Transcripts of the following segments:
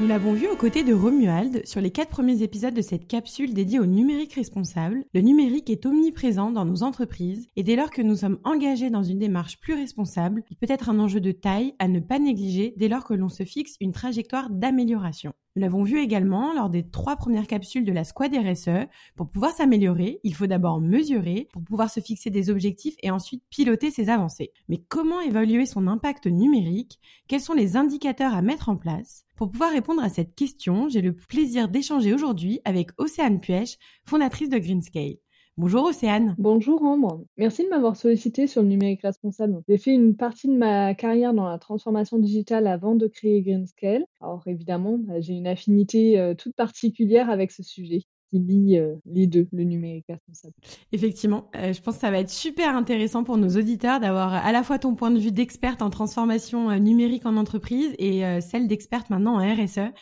Nous l'avons vu aux côtés de Romuald sur les quatre premiers épisodes de cette capsule dédiée au numérique responsable. Le numérique est omniprésent dans nos entreprises et dès lors que nous sommes engagés dans une démarche plus responsable, il peut être un enjeu de taille à ne pas négliger dès lors que l'on se fixe une trajectoire d'amélioration. Nous l'avons vu également lors des trois premières capsules de la Squad RSE. Pour pouvoir s'améliorer, il faut d'abord mesurer pour pouvoir se fixer des objectifs et ensuite piloter ses avancées. Mais comment évaluer son impact numérique? Quels sont les indicateurs à mettre en place? Pour pouvoir répondre à cette question, j'ai le plaisir d'échanger aujourd'hui avec Océane Puech, fondatrice de Greenscale. Bonjour Océane. Bonjour Ambre. Merci de m'avoir sollicité sur le numérique responsable. J'ai fait une partie de ma carrière dans la transformation digitale avant de créer Greenscale. Alors évidemment, bah, j'ai une affinité euh, toute particulière avec ce sujet qui lie euh, les deux, le numérique responsable. Effectivement, euh, je pense que ça va être super intéressant pour nos auditeurs d'avoir à la fois ton point de vue d'experte en transformation euh, numérique en entreprise et celle d'experte maintenant en RSE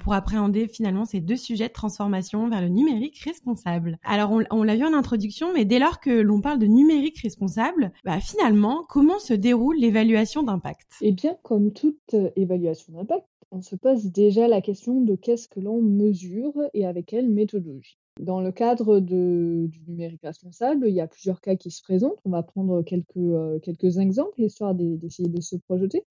pour appréhender finalement ces deux sujets de transformation vers le numérique responsable. Alors on, l'a vu en introduction, mais dès lors que l'on parle de numérique responsable, bah, finalement, comment se déroule l'évaluation d'impact? Eh bien, comme toute évaluation d'impact, on se pose déjà la question de qu'est-ce que l'on mesure et avec quelle méthodologie. Dans le cadre du numérique responsable, il y a plusieurs cas qui se présentent. On va prendre quelques, euh, quelques exemples, histoire d'essayer de se projeter.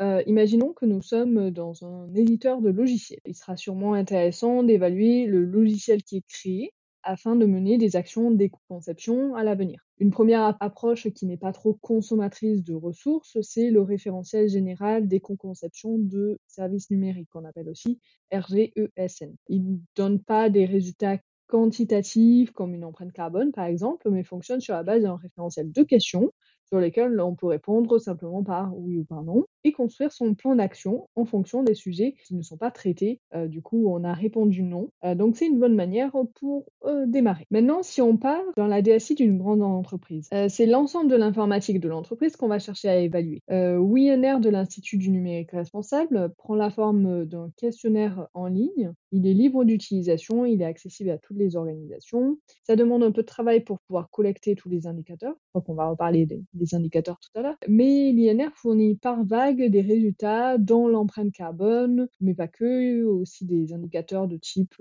Euh, imaginons que nous sommes dans un éditeur de logiciels. Il sera sûrement intéressant d'évaluer le logiciel qui est créé afin de mener des actions d'éco-conception à l'avenir. Une première approche qui n'est pas trop consommatrice de ressources, c'est le référentiel général d'éco-conception de services numériques, qu'on appelle aussi RGESN. Il ne donne pas des résultats quantitatifs comme une empreinte carbone par exemple, mais fonctionne sur la base d'un référentiel de questions sur lesquelles on peut répondre simplement par oui ou par non, et construire son plan d'action en fonction des sujets qui ne sont pas traités. Euh, du coup, on a répondu non. Euh, donc, c'est une bonne manière pour euh, démarrer. Maintenant, si on part dans la DSI d'une grande entreprise, c'est l'ensemble de l'informatique de l'entreprise qu'on va chercher à évaluer. WINR de l'Institut du numérique responsable prend la forme d'un questionnaire en ligne. Il est libre d'utilisation, il est accessible à toutes les organisations. Ça demande un peu de travail pour pouvoir collecter tous les indicateurs. Crois qu'on va reparler des, indicateurs tout à l'heure. Mais l'INR fournit par vague des résultats dans l'empreinte carbone, mais pas que, aussi des indicateurs de type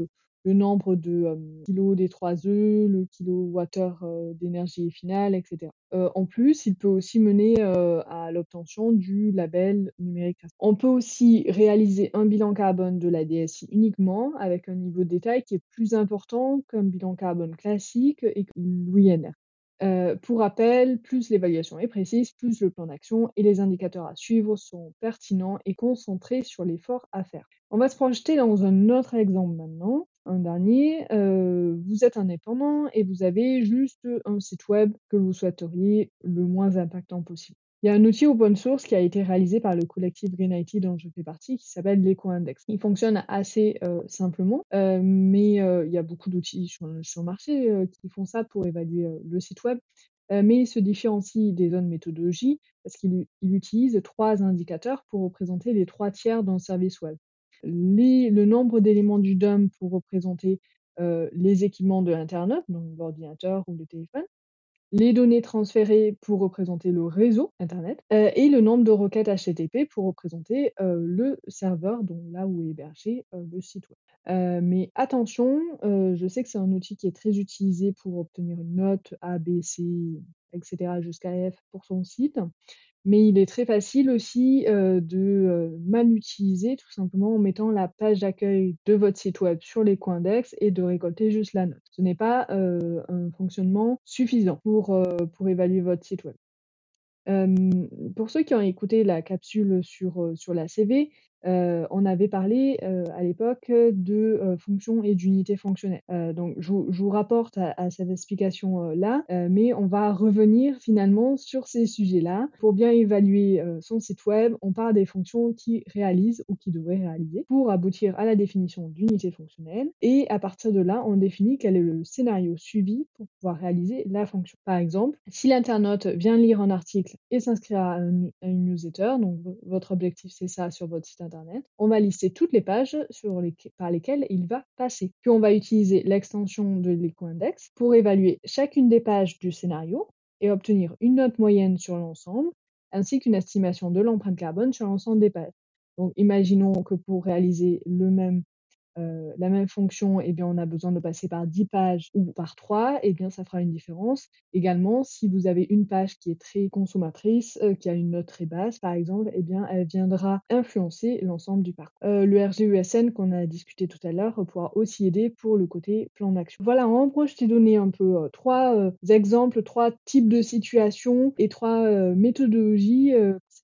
le nombre de euh, kilos des trois œufs, le kilowattheure euh, d'énergie finale, etc. Euh, en plus, il peut aussi mener à l'obtention du label numérique. On peut aussi réaliser un bilan carbone de la DSI uniquement avec un niveau de détail qui est plus important qu'un bilan carbone classique et l'INR. Euh, pour rappel, plus l'évaluation est précise, plus le plan d'action et les indicateurs à suivre sont pertinents et concentrés sur l'effort à faire. On va se projeter dans un autre exemple maintenant, un dernier. Euh, vous êtes indépendant et vous avez juste un site web que vous souhaiteriez le moins impactant possible. Il y a un outil open source qui a été réalisé par le collectif Green IT dont je fais partie qui s'appelle l'EcoIndex. Il fonctionne assez euh, simplement, euh, mais euh, il y a beaucoup d'outils sur, le marché qui font ça pour évaluer le site web. mais il se différencie des zones méthodologie parce qu'il utilise trois indicateurs pour représenter les trois tiers d'un service web. le nombre d'éléments du DOM pour représenter les équipements de l'Internet, donc l'ordinateur ou le téléphone, les données transférées pour représenter le réseau Internet euh, et le nombre de requêtes HTTP pour représenter euh, le serveur, donc là où est hébergé euh, le site web. mais attention, je sais que c'est un outil qui est très utilisé pour obtenir une note A, B, C, etc. jusqu'à F pour son site mais il est très facile aussi de mal l'utiliser tout simplement en mettant la page d'accueil de votre site web sur les coins d'ex et de récolter juste la note. Ce n'est pas un fonctionnement suffisant pour, pour évaluer votre site web. pour ceux qui ont écouté la capsule sur, sur la CV, euh, on avait parlé euh, à l'époque de euh, fonctions et d'unités fonctionnelles. donc, je, vous rapporte à, cette explication-là, mais on va revenir finalement sur ces sujets-là. Pour bien évaluer son site web, on parle des fonctions qui réalisent ou qui devraient réaliser pour aboutir à la définition d'unité fonctionnelle. Et à partir de là, on définit quel est le scénario suivi pour pouvoir réaliser la fonction. Par exemple, si l'internaute vient lire un article et s'inscrire à, une newsletter, donc votre objectif c'est ça sur votre site internet, on va lister toutes les pages par lesquelles il va passer. Puis on va utiliser l'extension de l'EcoIndex pour évaluer chacune des pages du scénario et obtenir une note moyenne sur l'ensemble, ainsi qu'une estimation de l'empreinte carbone sur l'ensemble des pages. Donc imaginons que pour réaliser le même euh, la même fonction, eh bien, on a besoin de passer par 10 pages ou par 3, eh bien, ça fera une différence. Également, si vous avez une page qui est très consommatrice, euh, qui a une note très basse, par exemple, eh bien, elle viendra influencer l'ensemble du parcours. Euh, le RGUSN qu'on a discuté tout à l'heure pourra aussi aider pour le côté plan d'action. Voilà, en gros, je t'ai donné un peu trois exemples, trois types de situations et trois méthodologies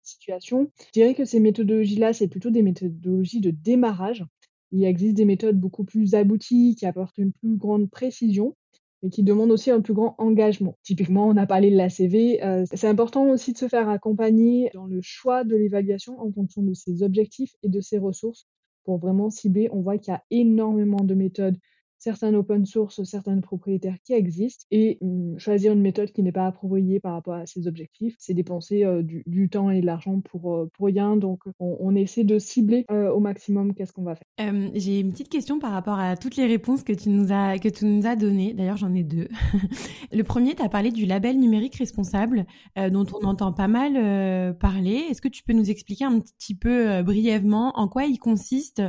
situation. Je dirais que ces méthodologies-là, c'est plutôt des méthodologies de démarrage. Il existe des méthodes beaucoup plus abouties qui apportent une plus grande précision et qui demandent aussi un plus grand engagement. Typiquement, on a parlé de la CV. Euh, c'est important aussi de se faire accompagner dans le choix de l'évaluation en fonction de ses objectifs et de ses ressources pour vraiment cibler. On voit qu'il y a énormément de méthodes certains open source, certaines propriétaires qui existent et mmh, choisir une méthode qui n'est pas appropriée par rapport à ses objectifs, c'est dépenser du, temps et de l'argent pour, pour rien. Donc, on, essaie de cibler au maximum qu'est-ce qu'on va faire. J'ai une petite question par rapport à toutes les réponses que tu nous as, que tu nous as données. D'ailleurs, j'en ai deux. Le premier, tu as parlé du label numérique responsable dont on entend pas mal parler. Est-ce que tu peux nous expliquer un petit peu brièvement en quoi il consiste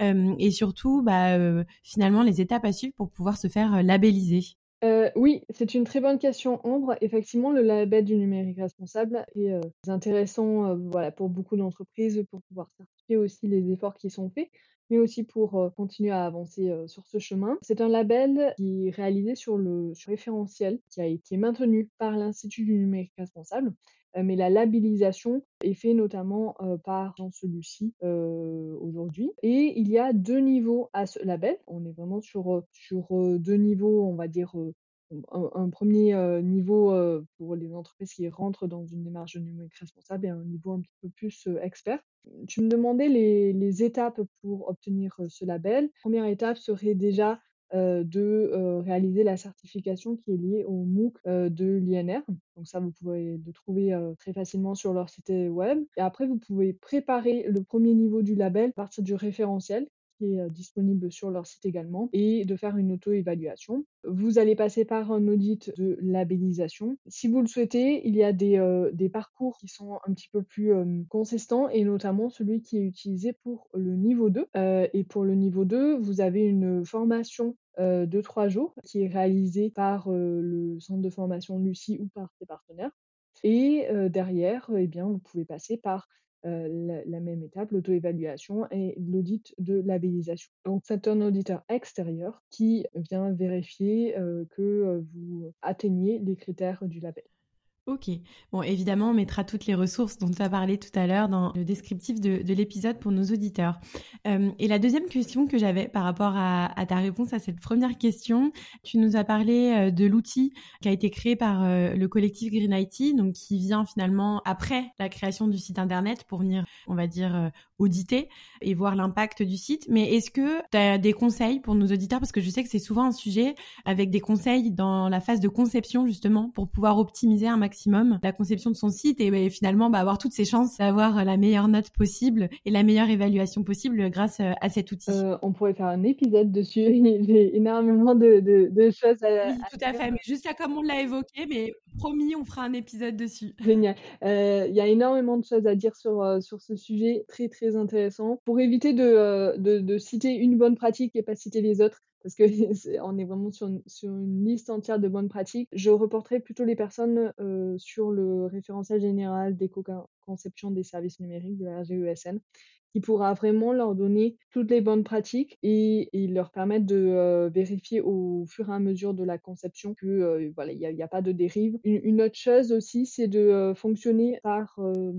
et surtout, bah, finalement, les étapes à suivre pour pouvoir se faire euh, labelliser? Euh, oui, c'est une très bonne question, Ambre. Effectivement, le label du numérique responsable est euh, intéressant voilà, pour beaucoup d'entreprises pour pouvoir certifier aussi les efforts qui sont faits, mais aussi pour continuer à avancer sur ce chemin. C'est un label qui est réalisé sur le référentiel qui a été maintenu par l'Institut du numérique responsable mais la labellisation est faite notamment euh, par Celui-ci euh, aujourd'hui. Et il y a deux niveaux à ce label. On est vraiment sur, sur deux niveaux, on va dire. Un, premier niveau pour les entreprises qui rentrent dans une démarche numérique responsable et un niveau un petit peu plus expert. Tu me demandais les, les étapes pour obtenir ce label. première étape serait déjà euh, de euh, réaliser la certification qui est liée au MOOC euh, de l'INR. Donc ça, vous pouvez le trouver très facilement sur leur site web. Et après, vous pouvez préparer le premier niveau du label à partir du référentiel est disponible sur leur site également, et de faire une auto-évaluation. Vous allez passer par un audit de labellisation. Si vous le souhaitez, il y a des, des parcours qui sont un petit peu plus consistants, et notamment celui qui est utilisé pour le niveau 2. et pour le niveau 2, vous avez une formation de trois jours qui est réalisée par le centre de formation Lucie ou par ses partenaires. Et derrière, eh bien, vous pouvez passer par euh, la, même étape, l'auto-évaluation et l'audit de labellisation. Donc c'est un auditeur extérieur qui vient vérifier euh, que euh, vous atteignez les critères du label. Ok. Bon, évidemment, on mettra toutes les ressources dont tu as parlé tout à l'heure dans le descriptif de, l'épisode pour nos auditeurs. Euh, et la deuxième question que j'avais par rapport à, ta réponse à cette première question, tu nous as parlé euh, de l'outil qui a été créé par euh, le collectif Green IT, donc qui vient finalement après la création du site internet pour venir, on va dire, auditer et voir l'impact du site. Mais est-ce que tu as des conseils pour nos auditeurs? Parce que je sais que c'est souvent un sujet avec des conseils dans la phase de conception justement pour pouvoir optimiser un maximum la conception de son site et, finalement bah, avoir toutes ses chances d'avoir la meilleure note possible et la meilleure évaluation possible grâce euh, à cet outil. Euh, on pourrait faire un épisode dessus. J'ai énormément de, choses à, oui, tout à, fait. Mais juste là, comme on l'a évoqué, mais promis, on fera un épisode dessus. Génial. Euh, il y a énormément de choses à dire sur, sur ce sujet très très intéressant. Pour éviter de, de, citer une bonne pratique et pas citer les autres, parce que on est vraiment sur une, sur une, liste entière de bonnes pratiques. Je reporterai plutôt les personnes euh, sur le référentiel général d'éco-conception des services numériques de la RGESN qui pourra vraiment leur donner toutes les bonnes pratiques et, et leur permettre de euh, vérifier au fur et à mesure de la conception que euh, voilà il n'y a, pas de dérive. Une, autre chose aussi, c'est de euh, fonctionner par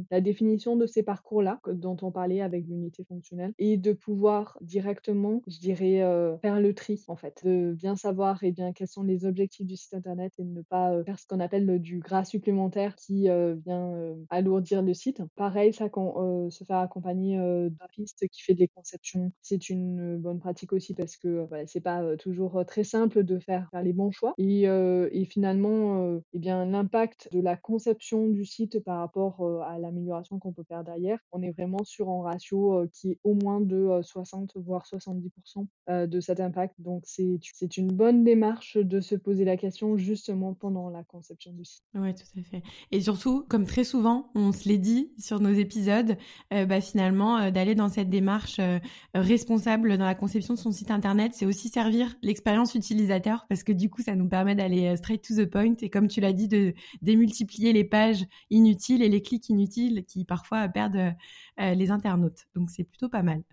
la définition de ces parcours-là dont on parlait avec l'unité fonctionnelle et de pouvoir directement, je dirais, faire le tri en fait, de bien savoir et eh bien quels sont les objectifs du site internet et de ne pas faire ce qu'on appelle du gras supplémentaire qui vient alourdir le site. Pareil, ça se faire accompagner graphiste qui fait des conceptions, c'est une bonne pratique aussi parce que voilà, c'est pas toujours très simple de faire, faire les bons choix. Et, et finalement, eh bien l'impact de la conception du site par rapport à l'amélioration qu'on peut faire derrière, on est vraiment sur un ratio qui est au moins de 60 voire 70% de cet impact. Donc c'est c'est une bonne démarche de se poser la question justement pendant la conception du site. Oui, tout à fait. Et surtout, comme très souvent, on se l'est dit sur nos épisodes, bah, finalement, d'aller dans cette démarche euh, responsable dans la conception de son site internet, c'est aussi servir l'expérience utilisateur parce que du coup, ça nous permet d'aller euh, straight to the point et comme tu l'as dit, de démultiplier les pages inutiles et les clics inutiles qui parfois perdent euh, les internautes. Donc, c'est plutôt pas mal.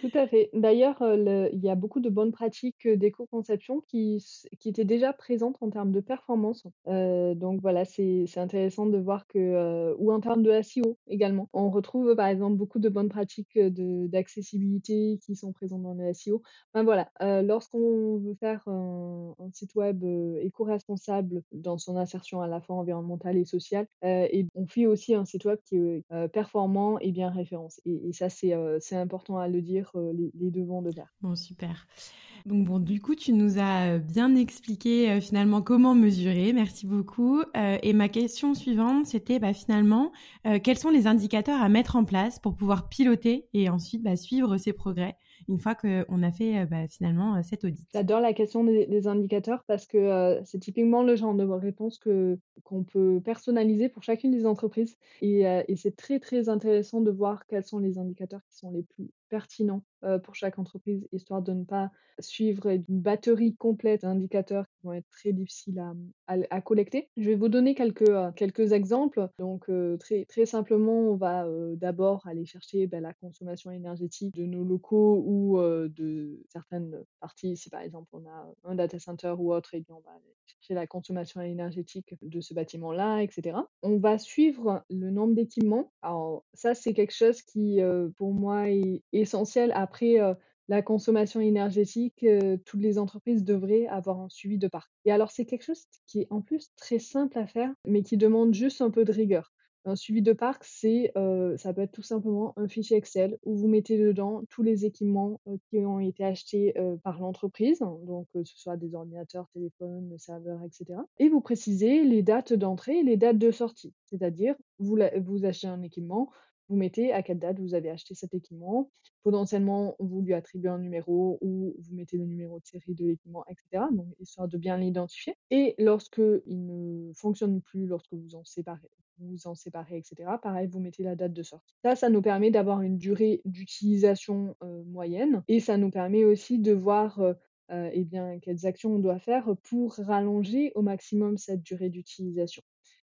Tout à fait. D'ailleurs, il y a beaucoup de bonnes pratiques d'éco-conception qui, qui étaient déjà présentes en termes de performance. donc voilà, c'est intéressant de voir que, ou en termes de SEO également, on retrouve par exemple beaucoup de bonnes pratiques d'accessibilité qui sont présentes dans le SEO. Enfin voilà, lorsqu'on veut faire un, site web éco-responsable dans son insertion à la fois environnementale et sociale, et on fait aussi un site web qui est performant et bien référencé. Et, ça, c'est important à le dire, les, les deux vont de pair. Bon, super. Donc bon, du coup, tu nous as bien expliqué finalement comment mesurer. Merci beaucoup. et ma question suivante, c'était bah, finalement, quels sont les indicateurs à mettre en place pour pouvoir piloter et ensuite bah, suivre ces progrès une fois qu'on a fait bah, finalement cet audit? J'adore la question des, indicateurs parce que c'est typiquement le genre de réponse que qu'on peut personnaliser pour chacune des entreprises et c'est très très intéressant de voir quels sont les indicateurs qui sont les plus pertinent pour chaque entreprise, histoire de ne pas suivre une batterie complète d'indicateurs qui vont être très difficiles à, à, collecter. Je vais vous donner quelques, quelques exemples. Donc très, très simplement, on va d'abord aller chercher ben, la consommation énergétique de nos locaux ou de certaines parties. Si par exemple on a un data center ou autre, et eh on va aller chercher la consommation énergétique de ce bâtiment-là, etc. On va suivre le nombre d'équipements. Alors ça, c'est quelque chose qui, pour moi, est essentiel. Après, la consommation énergétique, toutes les entreprises devraient avoir un suivi de parc. Et alors, c'est quelque chose qui est en plus très simple à faire, mais qui demande juste un peu de rigueur. Un suivi de parc, c'est, ça peut être tout simplement un fichier Excel où vous mettez dedans tous les équipements qui ont été achetés par l'entreprise, donc que ce soit des ordinateurs, téléphones, serveurs, etc. Et vous précisez les dates d'entrée et les dates de sortie. C'est-à-dire, vous, vous achetez un équipement, vous mettez à quelle date vous avez acheté cet équipement. Potentiellement, vous lui attribuez un numéro ou vous mettez le numéro de série de l'équipement, etc. Donc, histoire de bien l'identifier. Et lorsque il ne fonctionne plus, lorsque vous en séparez, vous en séparez, etc. Pareil, vous mettez la date de sortie. Ça, ça nous permet d'avoir une durée d'utilisation euh, moyenne et ça nous permet aussi de voir euh, euh, eh bien, quelles actions on doit faire pour rallonger au maximum cette durée d'utilisation.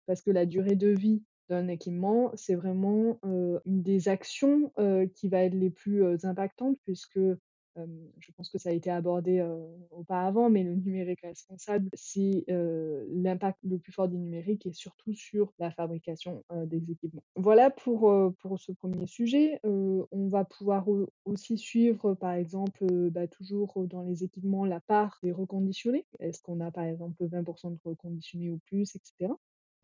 Parce que la durée de vie d'un équipement, c'est vraiment une des actions qui va être les plus impactantes puisque je pense que ça a été abordé auparavant, mais le numérique responsable, c'est l'impact le plus fort du numérique et surtout sur la fabrication des équipements. Voilà pour, pour ce premier sujet. on va pouvoir aussi suivre, par exemple, bah, toujours dans les équipements, la part des reconditionnés. Est-ce qu'on a, par exemple, 20% de reconditionnés ou plus, etc.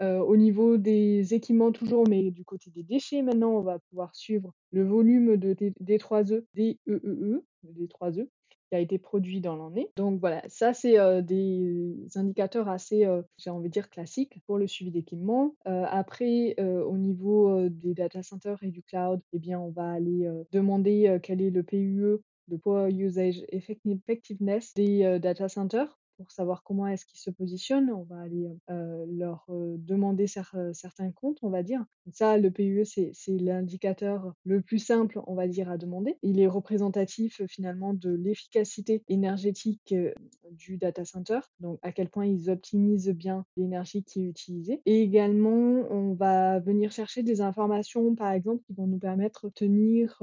Euh, au niveau des équipements toujours, mais du côté des déchets maintenant, on va pouvoir suivre le volume de D3E, DEEE, e, D3E, qui a été produit dans l'année. Donc voilà, ça c'est euh, des indicateurs assez, euh, j'ai envie de dire, classiques pour le suivi d'équipements. après, au niveau des data centers et du cloud, eh bien, on va aller demander quel est le PUE, le Power Usage Effectiveness des data centers pour savoir comment est-ce qu'ils se positionnent. On va aller leur demander certains comptes, on va dire. ça, le PUE, c'est l'indicateur le plus simple, on va dire, à demander. Il est représentatif finalement de l'efficacité énergétique du data center, donc à quel point ils optimisent bien l'énergie qui est utilisée. Et également, on va venir chercher des informations, par exemple, qui vont nous permettre de tenir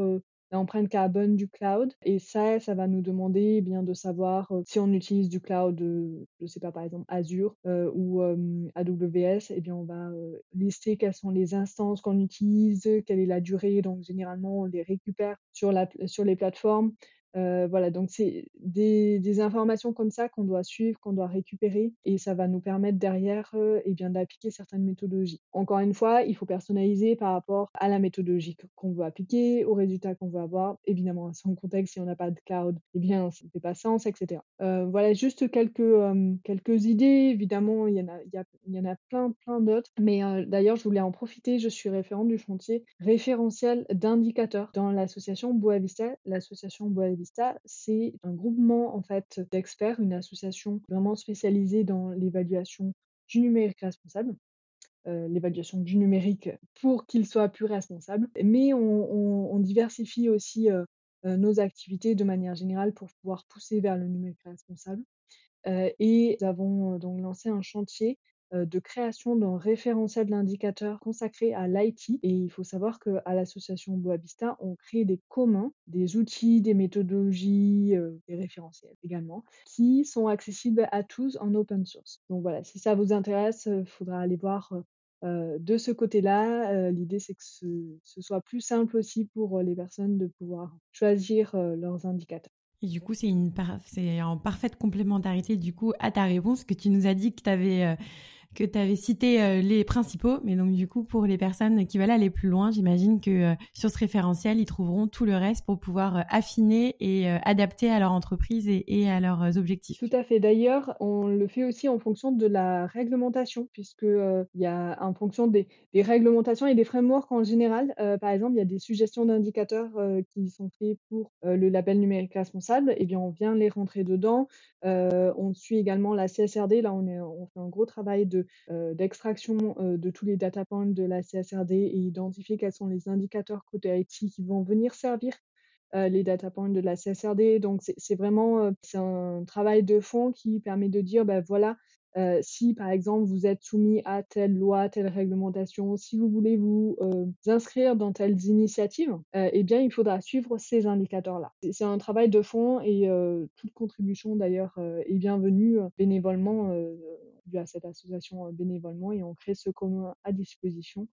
l'empreinte carbone du cloud. Et ça, ça va nous demander eh bien de savoir si on utilise du cloud, je je sais pas, par exemple Azure ou AWS, eh bien on va lister quelles sont les instances qu'on utilise, quelle est la durée. Donc généralement, on les récupère sur, la, sur les plateformes. Euh, voilà, donc c'est des, informations comme ça qu'on doit suivre, qu'on doit récupérer, et ça va nous permettre derrière euh, eh bien d'appliquer certaines méthodologies. Encore une fois, il faut personnaliser par rapport à la méthodologie qu'on veut appliquer, aux résultats qu'on veut avoir. Évidemment, sans contexte, si on n'a pas de cloud, eh bien, ça ne fait pas sens, etc. Euh, voilà, juste quelques, quelques idées. Évidemment, il y en a, il y, a, il y en a plein, plein d'autres. Mais d'ailleurs, je voulais en profiter. Je suis référente du chantier référentiel d'indicateurs dans l'association Boavista. L'association Boavista c'est un groupement en fait d'experts, une association vraiment spécialisée dans l'évaluation du numérique responsable. Euh, l'évaluation du numérique pour qu'il soit plus responsable. Mais on, diversifie aussi euh, euh, nos activités de manière générale pour pouvoir pousser vers le numérique responsable. et nous avons donc lancé un chantier de création d'un référentiel d'indicateur consacré à l'IT. Et il faut savoir qu'à l'association Boavista, on crée des communs, des outils, des méthodologies, euh, des référentiels également, qui sont accessibles à tous en open source. Donc voilà, si ça vous intéresse, il faudra aller voir euh, de ce côté-là, l'idée c'est que ce, soit plus simple aussi pour les personnes de pouvoir choisir leurs indicateurs. Et du coup, c'est en parfaite complémentarité du coup à ta réponse que tu nous as dit que tu avais que tu avais cité euh, les principaux, mais donc du coup pour les personnes qui veulent aller plus loin, j'imagine que euh, sur ce référentiel, ils trouveront tout le reste pour pouvoir euh, affiner et adapter à leur entreprise et, à leurs objectifs. Tout à fait. D'ailleurs, on le fait aussi en fonction de la réglementation, puisque il y a en fonction des, réglementations et des frameworks en général. par exemple, il y a des suggestions d'indicateurs qui sont faits pour le label numérique responsable. Et eh bien, on vient les rentrer dedans. on suit également la CSRD. Là, on fait un gros travail de euh, d'extraction euh, de tous les data points de la CSRD et identifier quels sont les indicateurs côté IT qui vont venir servir euh, les data points de la CSRD. Donc c'est vraiment c'est un travail de fond qui permet de dire ben voilà si par exemple vous êtes soumis à telle loi, telle réglementation, si vous voulez vous inscrire dans telles initiatives, eh bien il faudra suivre ces indicateurs-là. C'est un travail de fond et toute contribution d'ailleurs est bienvenue bénévolement à cette association bénévolement et on crée ce commun à disposition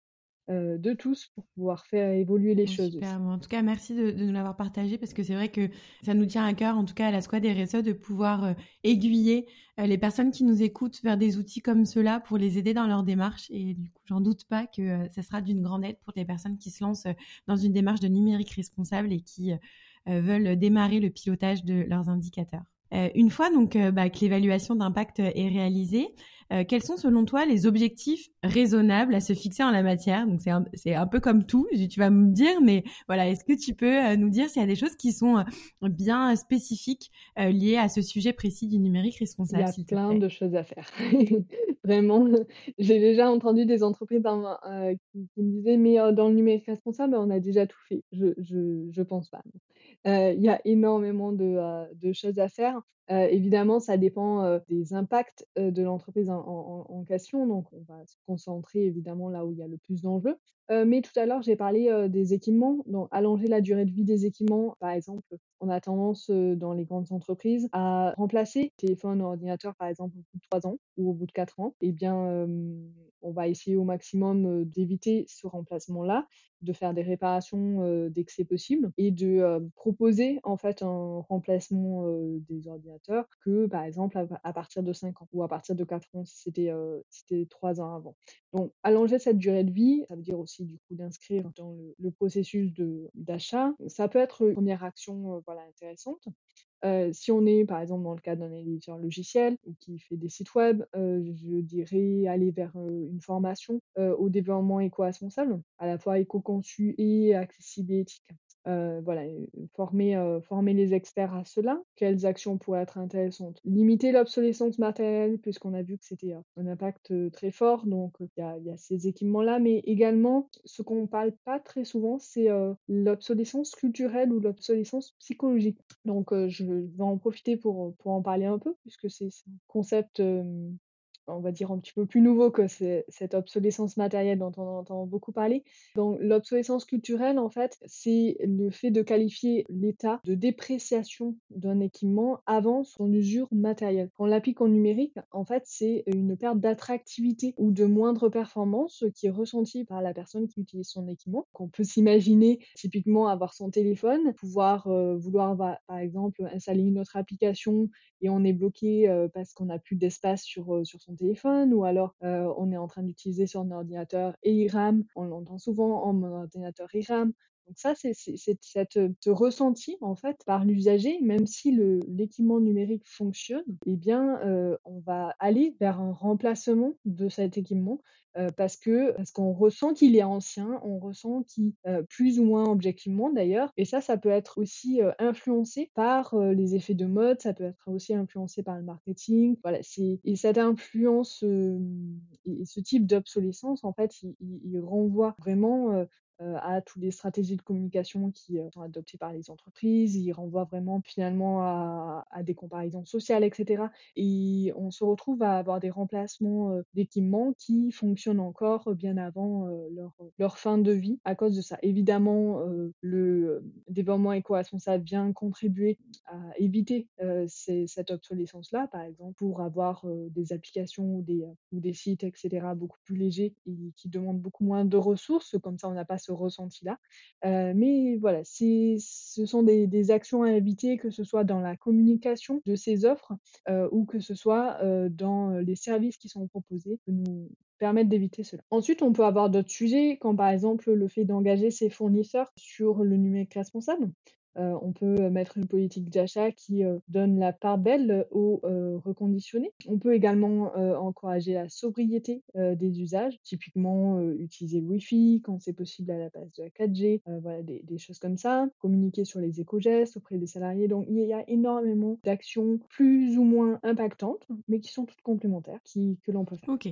euh, de tous pour pouvoir faire évoluer les choses. Super. en tout cas, merci de, nous l'avoir partagé parce que c'est vrai que ça nous tient à cœur, en tout cas à la Squad RSE, de pouvoir euh, aiguiller euh, les personnes qui nous écoutent vers des outils comme ceux-là pour les aider dans leur démarche. Et du coup, j'en doute pas que ça sera d'une grande aide pour les personnes qui se lancent dans une démarche de numérique responsable et qui veulent démarrer le pilotage de leurs indicateurs. Une fois donc bah, que l'évaluation d'impact est réalisée, euh, quels sont selon toi les objectifs raisonnables à se fixer en la matière? Donc c'est un, un peu comme tout, tu vas me dire, mais voilà, est-ce que tu peux euh, nous dire s'il y a des choses qui sont euh, bien spécifiques liées à ce sujet précis du numérique responsable Il y a plein de choses à faire. Vraiment, j'ai déjà entendu des entreprises qui, me disaient, mais dans le numérique responsable, on a déjà tout fait. Je je, je pense pas. Il y a énormément de, de choses à faire. Euh, évidemment, ça dépend euh, des impacts euh, de l'entreprise en, question. Donc, on va se concentrer évidemment là où il y a le plus d'enjeux. Mais tout à l'heure, j'ai parlé des équipements. Allonger la durée de vie des équipements, par exemple, on a tendance dans les grandes entreprises à remplacer téléphone ordinateur, par exemple, au bout de trois ans ou au bout de quatre ans. Eh bien, on va essayer au maximum d'éviter ce remplacement-là, de faire des réparations dès que c'est possible et de proposer en fait un remplacement des ordinateurs que par exemple à, partir de 5 ans ou à partir de 4 ans si c'était 3 ans avant. Donc allonger cette durée de vie, ça veut dire aussi du coup d'inscrire dans le, processus d'achat. Ça peut être une première action voilà intéressante. Si on est par exemple dans le cadre d'un éditeur logiciel ou qui fait des sites web, je dirais aller vers une formation au développement éco-responsable, à la fois éco-conçu et accessible et éthique. Voilà, former, former les experts à cela. Quelles actions pourraient être intéressantes? Limiter l'obsolescence matérielle puisqu'on a vu que c'était, un impact, très fort donc il y a y a ces équipements-là, mais également ce qu'on parle pas très souvent, c'est, l'obsolescence culturelle ou l'obsolescence psychologique. Donc je vais en profiter pour, pour en parler un peu puisque c'est un concept, on va dire un petit peu plus nouveau que cette obsolescence matérielle dont on entend beaucoup parler. Donc l'obsolescence culturelle, en fait, c'est le fait de qualifier l'état de dépréciation d'un équipement avant son usure matérielle. Quand on l'applique en numérique, en fait, c'est une perte d'attractivité ou de moindre performance qui est ressentie par la personne qui utilise son équipement. On peut s'imaginer typiquement avoir son téléphone, pouvoir euh, vouloir par exemple installer une autre application et on est bloqué euh, parce qu'on n'a plus d'espace sur, euh, sur son téléphone ou alors euh, on est en train d'utiliser son ordinateur et. On l'entend souvent en mon ordinateur il. Donc ça, c'est cette ce ressenti en fait par l'usager, même si l'équipement numérique fonctionne, eh bien, on va aller vers un remplacement de cet équipement parce que parce qu'on ressent qu'il est ancien, on ressent qu'il plus ou moins objectivement d'ailleurs, et ça, ça peut être aussi influencé par les effets de mode, ça peut être aussi influencé par le marketing. Voilà, c'est et cette influence et ce type d'obsolescence, en fait, il, il renvoie vraiment euh, à toutes les stratégies de communication qui euh, sont adoptées par les entreprises. Il renvoie vraiment finalement à, des comparaisons sociales, etc. Et on se retrouve à avoir des remplacements euh, d'équipements qui fonctionnent encore bien avant leur, leur, fin de vie à cause de ça. Évidemment, le développement éco-responsable vient contribuer à éviter cette obsolescence-là, par exemple, pour avoir des applications ou des, ou des sites, etc., beaucoup plus légers et qui demandent beaucoup moins de ressources. Comme ça, on n'a pas ce ressenti-là. Euh, mais voilà, ce sont des, actions à éviter, que ce soit dans la communication de ces offres euh, ou que ce soit euh, dans les services qui sont proposés, que nous permettent d'éviter cela. Ensuite, on peut avoir d'autres sujets, comme par exemple le fait d'engager ses fournisseurs sur le numérique responsable. Euh, on peut mettre une politique d'achat qui euh, donne la part belle aux euh, reconditionnés. On peut également encourager la sobriété des usages, typiquement utiliser le Wi-Fi quand c'est possible à la place de la 4G, voilà des, choses comme ça. Communiquer sur les éco-gestes auprès des salariés. Donc il y a énormément d'actions plus ou moins impactantes, mais qui sont toutes complémentaires, que l'on peut faire. Ok.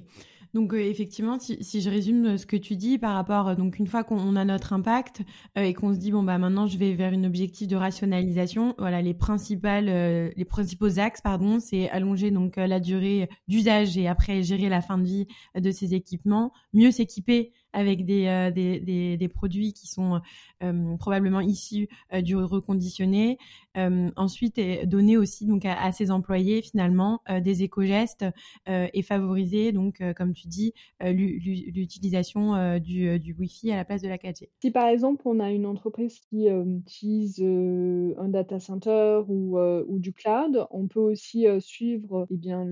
Donc effectivement, si, si, je résume ce que tu dis par rapport, donc une fois qu'on a notre impact et qu'on se dit bon bah maintenant je vais vers une objectif de rationalisation, voilà les principales, euh, les principaux axes, pardon, c'est allonger donc euh, la durée d'usage et après gérer la fin de vie de ces équipements, mieux s'équiper avec des, euh, des, des, des, produits qui sont euh, probablement issus euh, du reconditionné. ensuite, donner aussi donc à, à ses employés finalement des éco-gestes et favoriser donc, comme tu dis, l'utilisation du, du Wi-Fi à la place de la 4G. Si par exemple on a une entreprise qui utilise un data center ou, ou du cloud, on peut aussi suivre eh bien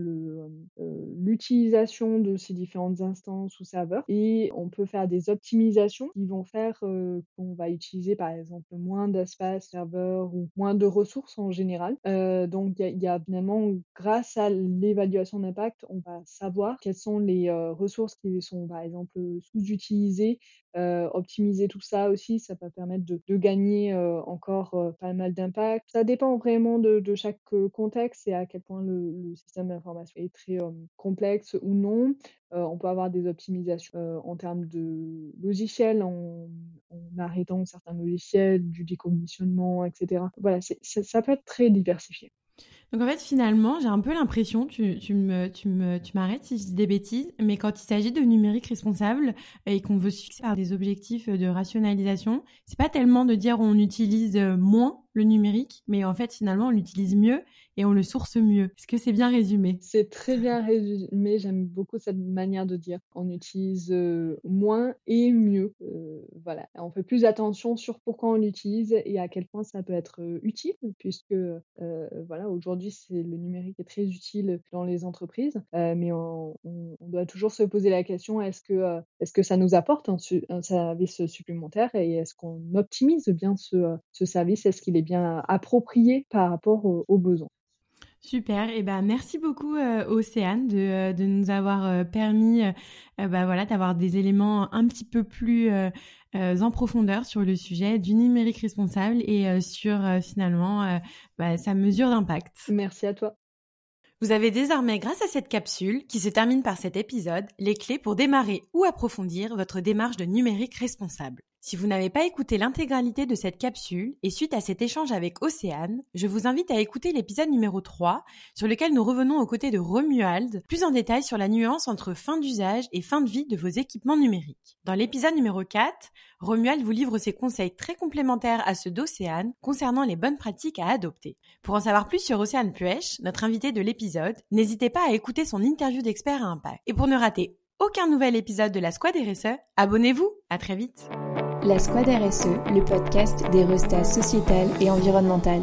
l'utilisation de ces différentes instances ou serveurs et on peut faire des optimisations qui vont faire qu'on va utiliser par exemple moins d'espace serveur ou moins de ressources en général. Donc il y, a finalement, grâce à l'évaluation d'impact, on va savoir quelles sont les ressources qui sont par exemple sous-utilisées, optimiser tout ça aussi, ça va permettre de, gagner encore pas mal d'impact. Ça dépend vraiment de, chaque contexte et à quel point le, système d'information est très complexe ou non. Euh, on peut avoir des optimisations euh, en termes de logiciels, en, arrêtant certains logiciels, du décommissionnement, etc. Voilà, ça peut être très diversifié. Donc en fait, finalement, j'ai un peu l'impression, tu, tu me, tu me, tu m'arrêtes si je dis des bêtises, mais quand il s'agit de numérique responsable et qu'on veut se fixer par des objectifs de rationalisation, c'est pas tellement de dire on utilise moins le numérique, mais en fait, finalement, on l'utilise mieux et on le source mieux. Est-ce que c'est bien résumé? C'est très bien résumé. J'aime beaucoup cette manière de dire. On utilise euh, moins et mieux. Euh, voilà. On fait plus attention sur pourquoi on l'utilise et à quel point ça peut être euh, utile, puisque voilà, aujourd'hui, c'est le numérique est très utile dans les entreprises, mais on, doit toujours se poser la question est-ce que est-ce que ça nous apporte un, service supplémentaire et est-ce qu'on optimise bien ce, ce service? Est-ce qu'il est bien approprié par rapport aux besoins? Super, et ben merci beaucoup euh, Océane de, euh, de, nous avoir euh, permis bah, voilà, d'avoir des éléments un petit peu plus en profondeur sur le sujet du numérique responsable et sur finalement bah, sa mesure d'impact. Merci à toi. Vous avez désormais, grâce à cette capsule, qui se termine par cet épisode, les clés pour démarrer ou approfondir votre démarche de numérique responsable. Si vous n'avez pas écouté l'intégralité de cette capsule, et suite à cet échange avec Océane, je vous invite à écouter l'épisode numéro 3, sur lequel nous revenons aux côtés de Romuald, plus en détail sur la nuance entre fin d'usage et fin de vie de vos équipements numériques. Dans l'épisode numéro 4, Romuald vous livre ses conseils très complémentaires à ceux d'Océane concernant les bonnes pratiques à adopter. Pour en savoir plus sur Océane Puech, notre invité de l'épisode, n'hésitez pas à écouter son interview d'expert à impact. Et pour ne rater aucun nouvel épisode de la Squad RSE, abonnez-vous. À très vite. La Squad RSE, le podcast des restats sociétal et environnemental.